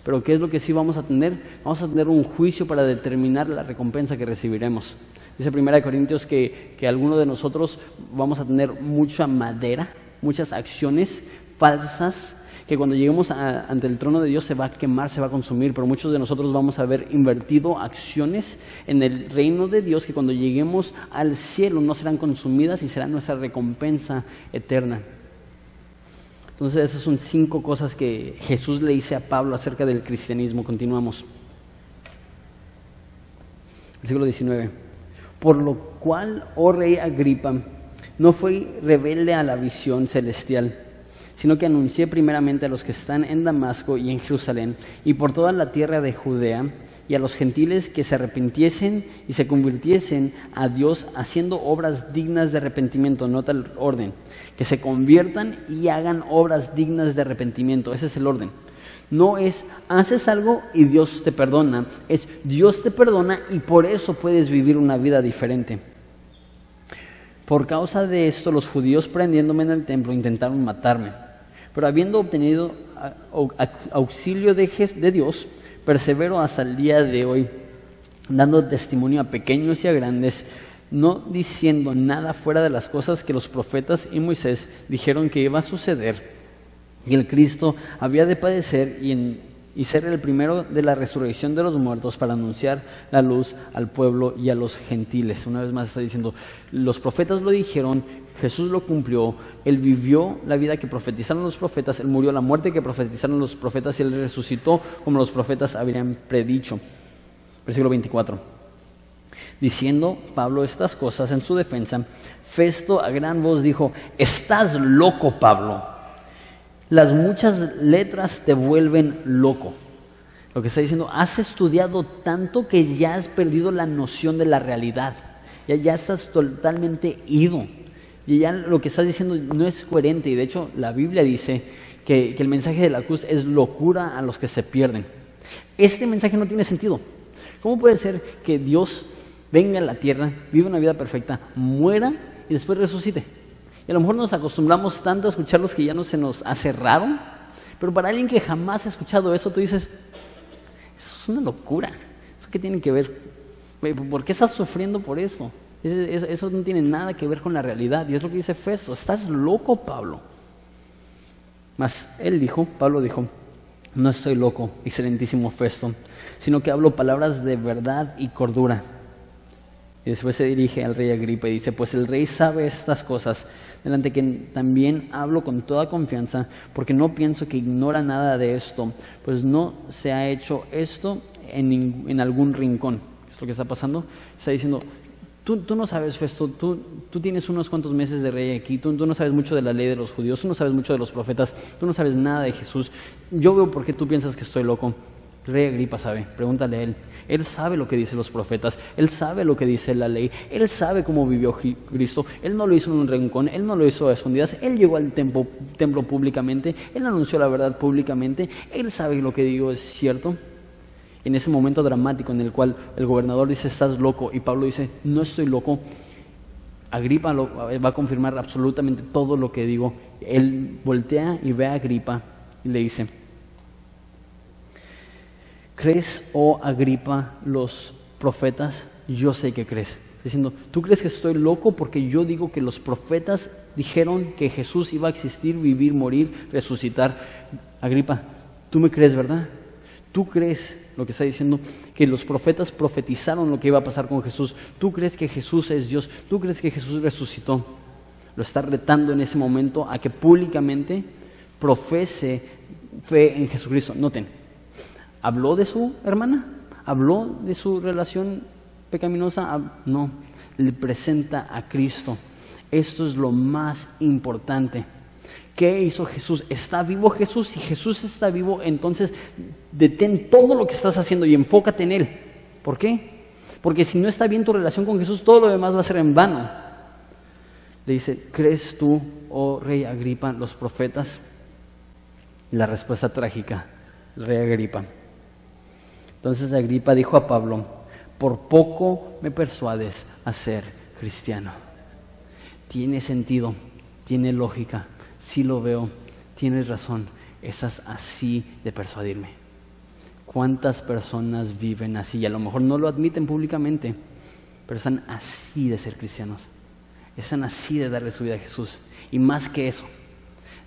Pero ¿qué es lo que sí vamos a tener? Vamos a tener un juicio para determinar la recompensa que recibiremos. Dice 1 Corintios que, que algunos de nosotros vamos a tener mucha madera, muchas acciones falsas que cuando lleguemos ante el trono de Dios se va a quemar, se va a consumir, pero muchos de nosotros vamos a haber invertido acciones en el reino de Dios que cuando lleguemos al cielo no serán consumidas y será nuestra recompensa eterna. Entonces esas son cinco cosas que Jesús le dice a Pablo acerca del cristianismo. Continuamos. Versículo 19. Por lo cual, oh rey Agripa, no fue rebelde a la visión celestial sino que anuncié primeramente a los que están en Damasco y en Jerusalén y por toda la tierra de Judea y a los gentiles que se arrepintiesen y se convirtiesen a Dios haciendo obras dignas de arrepentimiento. Nota el orden, que se conviertan y hagan obras dignas de arrepentimiento. Ese es el orden. No es haces algo y Dios te perdona, es Dios te perdona y por eso puedes vivir una vida diferente. Por causa de esto, los judíos prendiéndome en el templo intentaron matarme. Pero habiendo obtenido auxilio de, Dios, persevero hasta el día de hoy, dando testimonio a pequeños y a grandes no diciendo nada fuera de las cosas que los profetas y Moisés dijeron que iba a suceder. Y el Cristo había de padecer y, y ser el primero de la resurrección de los muertos para anunciar la luz al pueblo y a los gentiles. Una vez más está diciendo, los profetas lo dijeron, Jesús lo cumplió, Él vivió la vida que profetizaron los profetas, Él murió la muerte que profetizaron los profetas y Él resucitó como los profetas habían predicho. Versículo 24. Diciendo Pablo estas cosas en su defensa, Festo a gran voz dijo, estás loco Pablo, las muchas letras te vuelven loco. Lo que está diciendo, has estudiado tanto que ya has perdido la noción de la realidad, ya, ya estás totalmente ido. Y ya lo que estás diciendo no es coherente. Y de hecho la Biblia dice que, el mensaje de la cruz es locura a los que se pierden. Este mensaje no tiene sentido. ¿Cómo puede ser que Dios venga a la tierra, viva una vida perfecta, muera y después resucite? Y a lo mejor nos acostumbramos tanto a escuchar los que ya no se nos hace raro, pero para alguien que jamás ha escuchado eso, tú dices, eso es una locura. ¿Eso qué tiene que ver? ¿Por qué estás sufriendo por eso? Eso no tiene nada que ver con la realidad. Y es lo que dice Festo. Estás loco, Pablo. Mas él dijo, Pablo dijo, no estoy loco, excelentísimo Festo, sino que hablo palabras de verdad y cordura. Y después se dirige al rey Agripa y dice, pues el rey sabe estas cosas, delante que también hablo con toda confianza, porque no pienso que ignora nada de esto, pues no se ha hecho esto en, en algún rincón. ¿Es lo que está pasando? Está diciendo, Tú, no sabes, Festo, tú, tú, tienes unos cuantos meses de rey aquí, tú, no sabes mucho de la ley de los judíos, tú no sabes mucho de los profetas, tú no sabes nada de Jesús. Yo veo por qué tú piensas que estoy loco. Rey Agripa sabe, pregúntale a él. Él sabe lo que dicen los profetas, él sabe lo que dice la ley, él sabe cómo vivió Cristo, él no lo hizo en un rincón, él no lo hizo a escondidas, él llegó al templo, templo públicamente, él anunció la verdad públicamente, él sabe lo que digo es cierto en ese momento dramático en el cual el gobernador dice, estás loco, y Pablo dice, no estoy loco, Agripa va a confirmar absolutamente todo lo que digo. Él voltea y ve a Agripa y le dice, ¿crees, oh Agripa, los profetas? Yo sé que crees. Diciendo, ¿tú crees que estoy loco porque yo digo que los profetas dijeron que Jesús iba a existir, vivir, morir, resucitar? Agripa, tú me crees, ¿verdad? ¿Tú crees lo que está diciendo, que los profetas profetizaron lo que iba a pasar con Jesús. ¿Tú crees que Jesús es Dios? ¿Tú crees que Jesús resucitó? Lo está retando en ese momento a que públicamente profese fe en Jesucristo. Noten, ¿habló de su hermana? ¿Habló de su relación pecaminosa? No, le presenta a Cristo. Esto es lo más importante. ¿Qué hizo Jesús? ¿Está vivo Jesús? Si Jesús está vivo, entonces detén todo lo que estás haciendo y enfócate en Él. ¿Por qué? Porque si no está bien tu relación con Jesús, todo lo demás va a ser en vano. Le dice, ¿crees tú, oh rey Agripa, los profetas? la respuesta trágica, rey Agripa. Entonces Agripa dijo a Pablo, por poco me persuades a ser cristiano. Tiene sentido, tiene lógica sí lo veo, tienes razón, estás así de persuadirme. ¿Cuántas personas viven así? Y a lo mejor no lo admiten públicamente, pero están así de ser cristianos. Están así de darle su vida a Jesús. Y más que eso,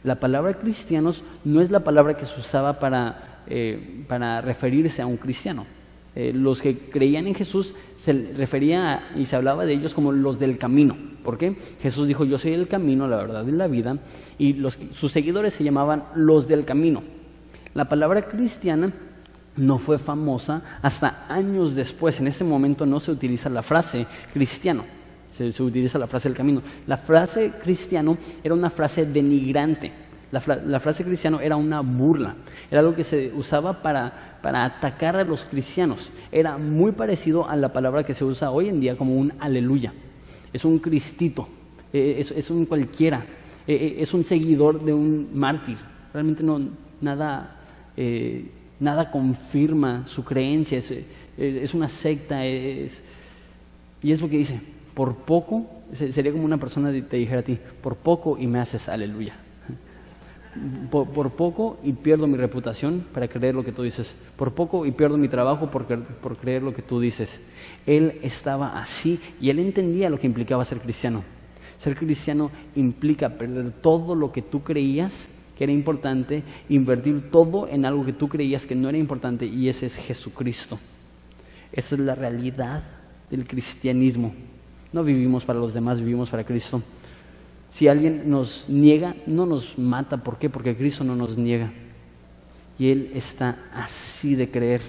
la palabra cristianos no es la palabra que se usaba para, eh, para referirse a un cristiano. Eh, los que creían en Jesús se refería y se hablaba de ellos como los del camino. ¿Por qué? Jesús dijo, yo soy el camino, la verdad y la vida, y los, sus seguidores se llamaban los del camino. La palabra cristiana no fue famosa hasta años después. En este momento no se utiliza la frase cristiano, se, utiliza la frase del camino. La frase cristiano era una frase denigrante. La, frase cristiano era una burla, era algo que se usaba para para atacar a los cristianos. Era muy parecido a la palabra que se usa hoy en día como un aleluya. Es un cristito, e, es, un cualquiera, e, e, es un seguidor de un mártir. Realmente no, nada, eh, nada confirma su creencia, es, una secta. y es lo que dice, por poco, sería como una persona te dijera a ti, por poco y me haces aleluya. Por, poco y pierdo mi reputación para creer lo que tú dices. Por poco y pierdo mi trabajo por, por creer lo que tú dices. Él estaba así y él entendía lo que implicaba ser cristiano. Ser cristiano implica perder todo lo que tú creías que era importante, invertir todo en algo que tú creías que no era importante y ese es Jesucristo. Esa es la realidad del cristianismo. No vivimos para los demás, vivimos para Cristo. Si alguien nos niega, no nos mata. ¿Por qué? Porque Cristo no nos niega. Y Él está así de creer.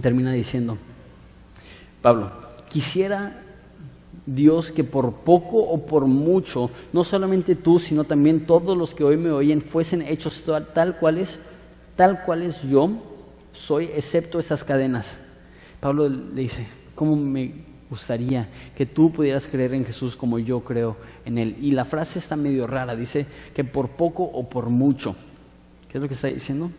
Termina diciendo, Pablo, quisiera Dios que por poco o por mucho, no solamente tú, sino también todos los que hoy me oyen, fuesen hechos tal, cuales, tal cuales yo soy, excepto esas cadenas. Pablo le dice, ¿cómo me gustaría que tú pudieras creer en Jesús como yo creo en Él? Y la frase está medio rara, dice que por poco o por mucho. ¿Qué es lo que está diciendo?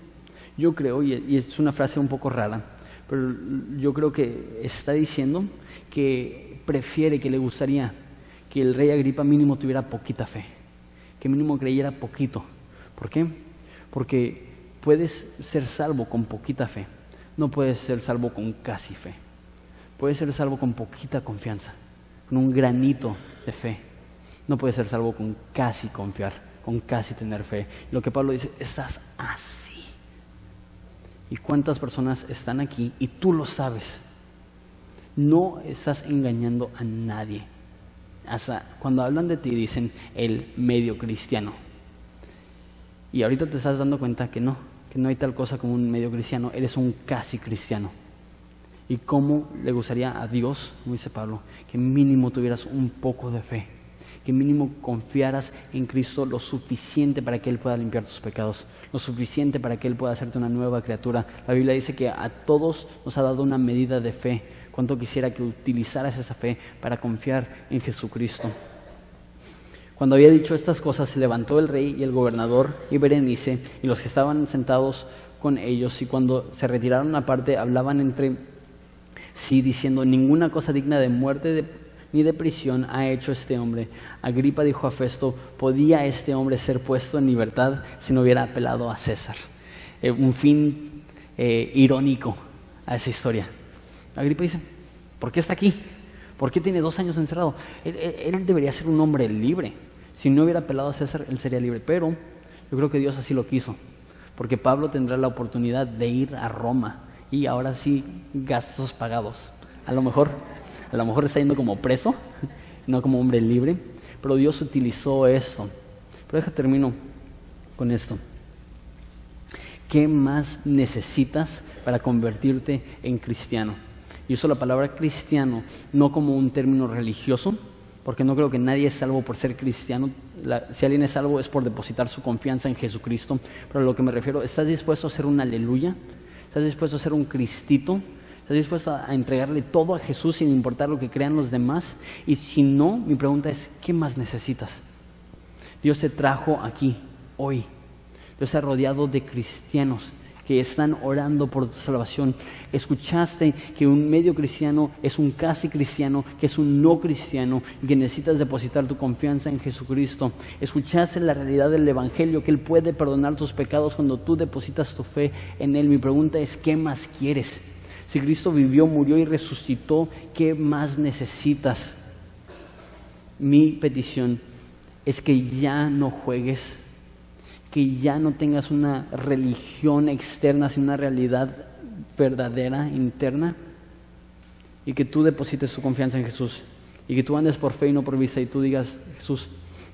Yo creo, y es una frase un poco rara, pero yo creo que está diciendo que prefiere, que le gustaría que el rey Agripa mínimo tuviera poquita fe, que mínimo creyera poquito. ¿Por qué? Porque puedes ser salvo con poquita fe, no puedes ser salvo con casi fe. Puedes ser salvo con poquita confianza, con un granito de fe. No puedes ser salvo con casi confiar, con casi tener fe. Lo que Pablo dice, estás así. ¿Y cuántas personas están aquí y tú lo sabes? no estás engañando a nadie. Hasta cuando hablan de ti dicen el medio cristiano. Y ahorita te estás dando cuenta que no, que no hay tal cosa como un medio cristiano, eres un casi cristiano. ¿Y cómo le gustaría a Dios, como dice Pablo, que mínimo tuvieras un poco de fe? Que mínimo confiaras en Cristo lo suficiente para que Él pueda limpiar tus pecados, lo suficiente para que Él pueda hacerte una nueva criatura. La Biblia dice que a todos nos ha dado una medida de fe Cuánto quisiera que utilizaras esa fe para confiar en Jesucristo. Cuando había dicho estas cosas, se levantó el rey y el gobernador y Berenice y los que estaban sentados con ellos y cuando se retiraron aparte hablaban entre sí diciendo, ninguna cosa digna de muerte ni de prisión ha hecho este hombre. Agripa dijo a Festo, ¿podía este hombre ser puesto en libertad si no hubiera apelado a César? Eh, un fin eh, irónico a esa historia. Agripa dice, ¿por qué está aquí? ¿Por qué tiene dos años encerrado? Él, debería ser un hombre libre. Si no hubiera apelado a César, él sería libre. Pero yo creo que Dios así lo quiso. Porque Pablo tendrá la oportunidad de ir a Roma. Y ahora sí, gastos pagados. A lo mejor, a lo mejor está yendo como preso, [laughs] no como hombre libre. Pero Dios utilizó esto. Pero deja termino con esto. ¿Qué más necesitas para convertirte en cristiano? Y uso la palabra cristiano no como un término religioso, porque no creo que nadie es salvo por ser cristiano. si alguien es salvo es por depositar su confianza en Jesucristo. Pero a lo que me refiero, ¿estás dispuesto a hacer un aleluya? ¿Estás dispuesto a ser un cristito? ¿Estás dispuesto a entregarle todo a Jesús sin importar lo que crean los demás? Y si no, mi pregunta es, ¿qué más necesitas? Dios te trajo aquí, hoy. Dios ha rodeado de cristianos que están orando por tu salvación. Escuchaste que un medio cristiano es un casi cristiano, que es un no cristiano y que necesitas depositar tu confianza en Jesucristo. Escuchaste la realidad del Evangelio, que Él puede perdonar tus pecados cuando tú depositas tu fe en Él. Mi pregunta es, ¿qué más quieres? Si Cristo vivió, murió y resucitó, ¿qué más necesitas? Mi petición es que ya no juegues que ya no tengas una religión externa, sino una realidad verdadera, interna, y que tú deposites tu confianza en Jesús, y que tú andes por fe y no por vista, y tú digas, Jesús,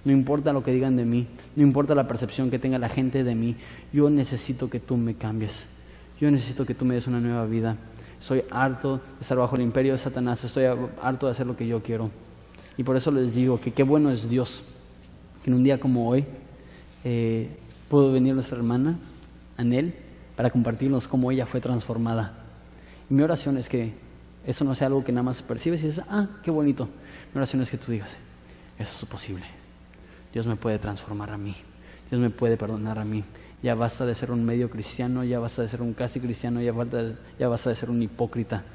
no importa lo que digan de mí, no importa la percepción que tenga la gente de mí, yo necesito que tú me cambies, yo necesito que tú me des una nueva vida. Soy harto de estar bajo el imperio de Satanás, estoy harto de hacer lo que yo quiero. Y por eso les digo que qué bueno es Dios, que en un día como hoy eh, pudo venir nuestra hermana, Anel, para compartirnos cómo ella fue transformada. Y mi oración es que eso no sea algo que nada más percibes y dices, ah, qué bonito. Mi oración es que tú digas, eso es posible. Dios me puede transformar a mí. Dios me puede perdonar a mí. Ya basta de ser un medio cristiano, ya basta de ser un casi cristiano, ya, basta, ya basta de ser un hipócrita.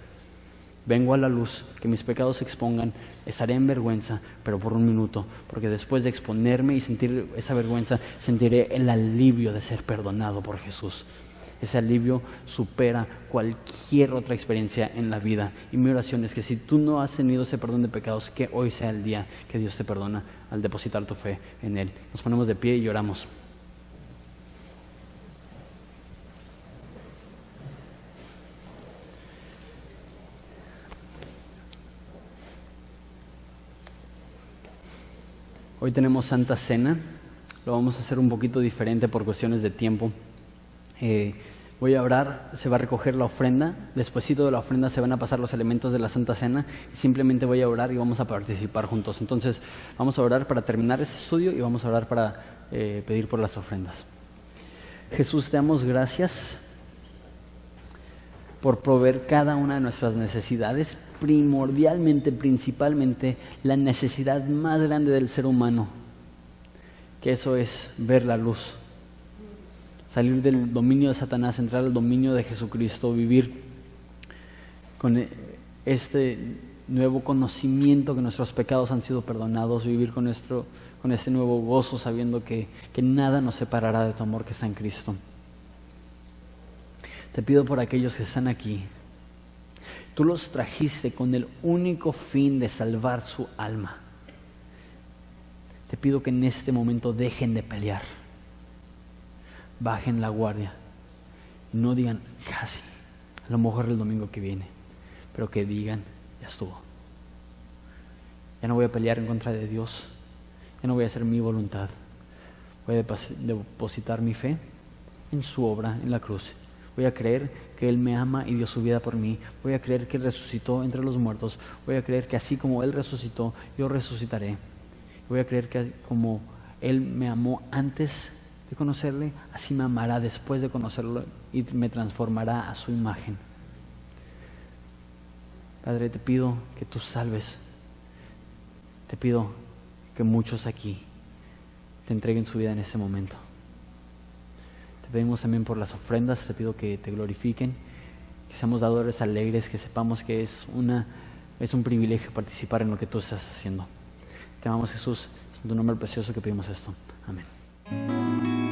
Vengo a la luz, que mis pecados se expongan, estaré en vergüenza, pero por un minuto, porque después de exponerme y sentir esa vergüenza, sentiré el alivio de ser perdonado por Jesús. Ese alivio supera cualquier otra experiencia en la vida. Y mi oración es que si tú no has tenido ese perdón de pecados, que hoy sea el día que Dios te perdona al depositar tu fe en Él. Nos ponemos de pie y lloramos. Hoy tenemos Santa Cena, lo vamos a hacer un poquito diferente por cuestiones de tiempo. Eh, voy a orar, se va a recoger la ofrenda, despuésito de la ofrenda se van a pasar los elementos de la Santa Cena, simplemente voy a orar y vamos a participar juntos. Entonces vamos a orar para terminar este estudio y vamos a orar para eh, pedir por las ofrendas. Jesús, te damos gracias por proveer cada una de nuestras necesidades, primordialmente, principalmente, la necesidad más grande del ser humano, que eso es ver la luz, salir del dominio de Satanás, entrar al dominio de Jesucristo, vivir con e, este nuevo conocimiento que nuestros pecados han sido perdonados, vivir con, nuestro, con este nuevo gozo, sabiendo que, que nada nos separará de tu amor que está en Cristo. Te pido por aquellos que están aquí. Tú los trajiste con el único fin de salvar su alma. Te pido que en este momento dejen de pelear. Bajen la guardia. No digan casi. A lo mejor el domingo que viene. Pero que digan, ya estuvo. Ya no voy a pelear en contra de Dios. Ya no voy a hacer mi voluntad. Voy a depositar mi fe en su obra en la cruz Voy a creer que Él me ama y dio su vida por mí. Voy a creer que Él resucitó entre los muertos. Voy a creer que así como Él resucitó, yo resucitaré. Voy a creer que como Él me amó antes de conocerle, así me amará después de conocerlo y me transformará a su imagen. Padre, te pido que tú salves. Te pido que muchos aquí te entreguen su vida en este momento pedimos también por las ofrendas, te pido que te glorifiquen, que seamos dadores alegres, que sepamos que es, una, es un privilegio participar en lo que tú estás haciendo. Te amamos Jesús, en tu nombre precioso que pedimos esto. Amén.